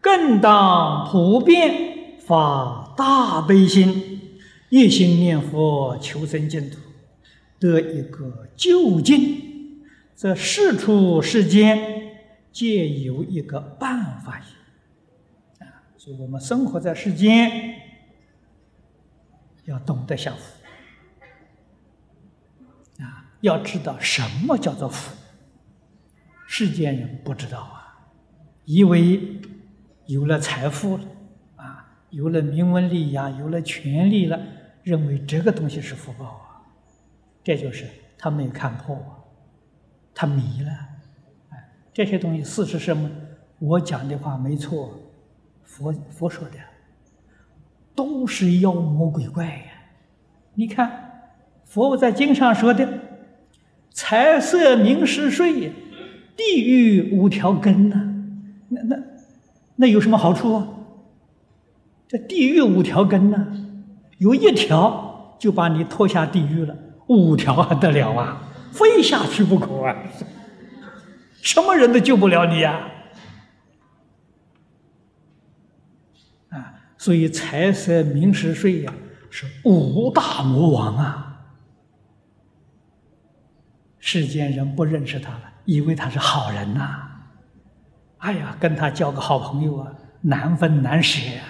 更当普遍发大悲心，一心念佛求生净土，得一个究竟。这世出世间，皆有一个办法也。啊，所以我们生活在世间，要懂得享福。啊，要知道什么叫做福。世间人不知道啊，以为有了财富了，啊，有了名闻利养，有了权利了，认为这个东西是福报啊。这就是他没有看破啊。他迷了，哎，这些东西事实什么？我讲的话没错，佛佛说的，都是妖魔鬼怪呀。你看，佛在经上说的，财色名食睡，地狱五条根呐，那那那有什么好处啊？这地狱五条根呢，有一条就把你拖下地狱了，五条还得了啊？非下去不可啊！什么人都救不了你呀！啊，所以财色名食睡呀，是五大魔王啊！世间人不认识他了，以为他是好人呐。哎呀，跟他交个好朋友啊，难分难舍呀，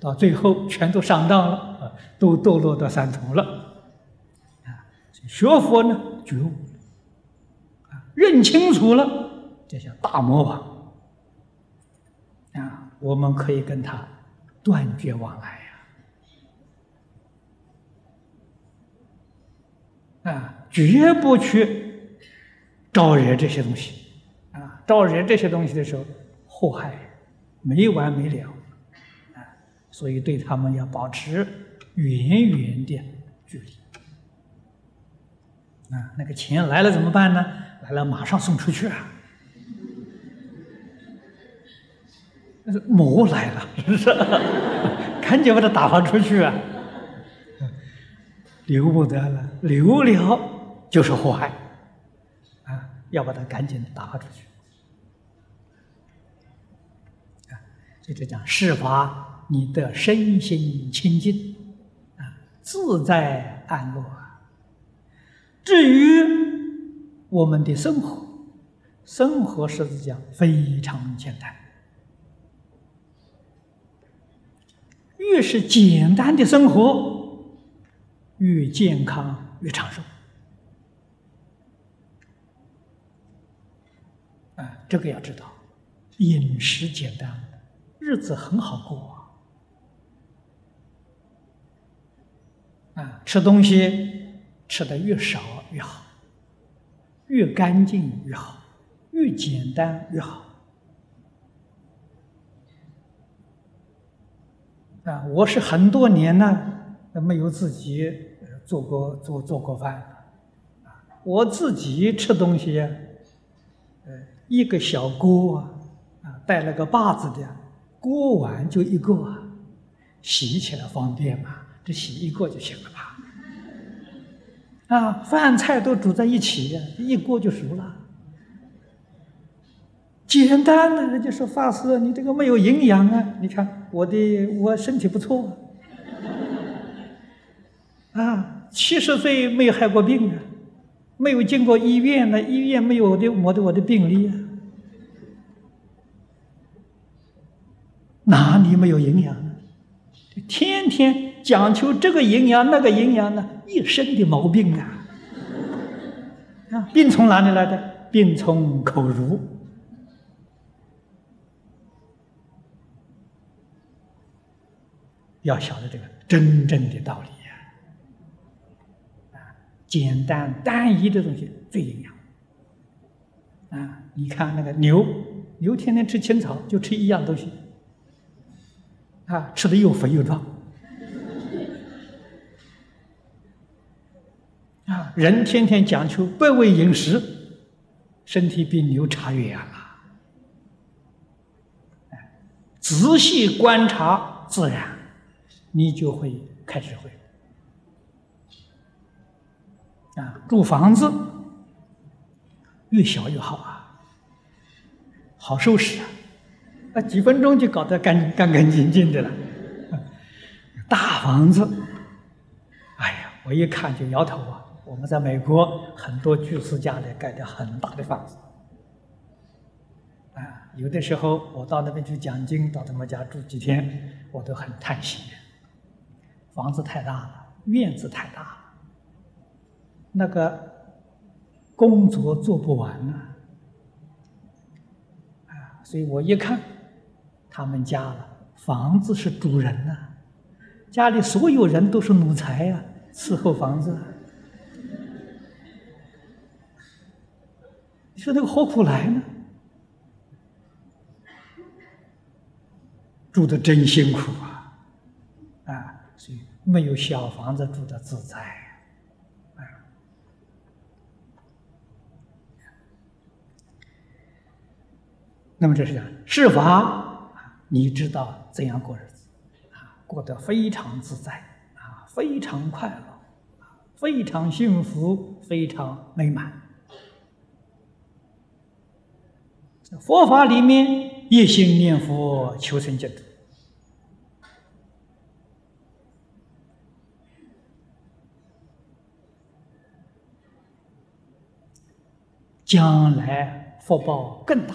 到最后全都上当了啊，都堕落到三途了。啊，学佛呢？觉悟啊，认清楚了，这叫大魔王啊！我们可以跟他断绝往来呀，啊，绝不去招惹这些东西！招惹这些东西的时候，祸害没完没了啊！所以对他们要保持远远的距离。啊，那个钱来了怎么办呢？来了马上送出去啊！那是魔来了，是不是？赶紧把它打发出去啊！留不得了，留了就是祸害啊！要把它赶紧打发出去所以这讲事法，你的身心清净啊，自在安乐。至于我们的生活，生活实际上非常简单。越是简单的生活，越健康，越长寿。啊，这个要知道，饮食简单，日子很好过。啊，吃东西。吃的越少越好，越干净越好，越简单越好。啊，我是很多年呢没有自己做过做做过饭，我自己吃东西，呃，一个小锅，啊，带了个把子的锅碗就一个，洗起来方便嘛，这洗一个就行了吧。啊，饭菜都煮在一起，一锅就熟了。简单的，人家说法师，你这个没有营养啊！你看我的，我身体不错啊，七十岁没有害过病啊，没有进过医院呢，医院没有我的我的我的病历啊，哪里没有营养？天天讲求这个营养那个营养呢，一身的毛病啊！啊，病从哪里来的？病从口入。要晓得这个真正的道理呀！啊，简单单一的东西最营养。啊，你看那个牛，牛天天吃青草，就吃一样东西。啊，吃的又肥又壮，啊，人天天讲究百味饮食，身体比牛差远了。仔细观察自然，你就会开智慧。啊，住房子越小越好啊，好收拾啊。那几分钟就搞得干干干净净的了。大房子，哎呀，我一看就摇头啊！我们在美国很多居士家里盖的很大的房子，啊，有的时候我到那边去讲经，到他们家住几天，我都很叹息。房子太大了，院子太大了，那个工作做不完呢，啊，所以我一看，他们家了房子是主人呐。家里所有人都是奴才呀，伺候房子。你说那个何苦来呢？住的真辛苦啊！啊，所以没有小房子住的自在啊。那么这是讲是法，你知道怎样过日子啊？过得非常自在啊，非常快乐，非常幸福，非常美满。佛法里面一心念佛求生净土，将来福报更大，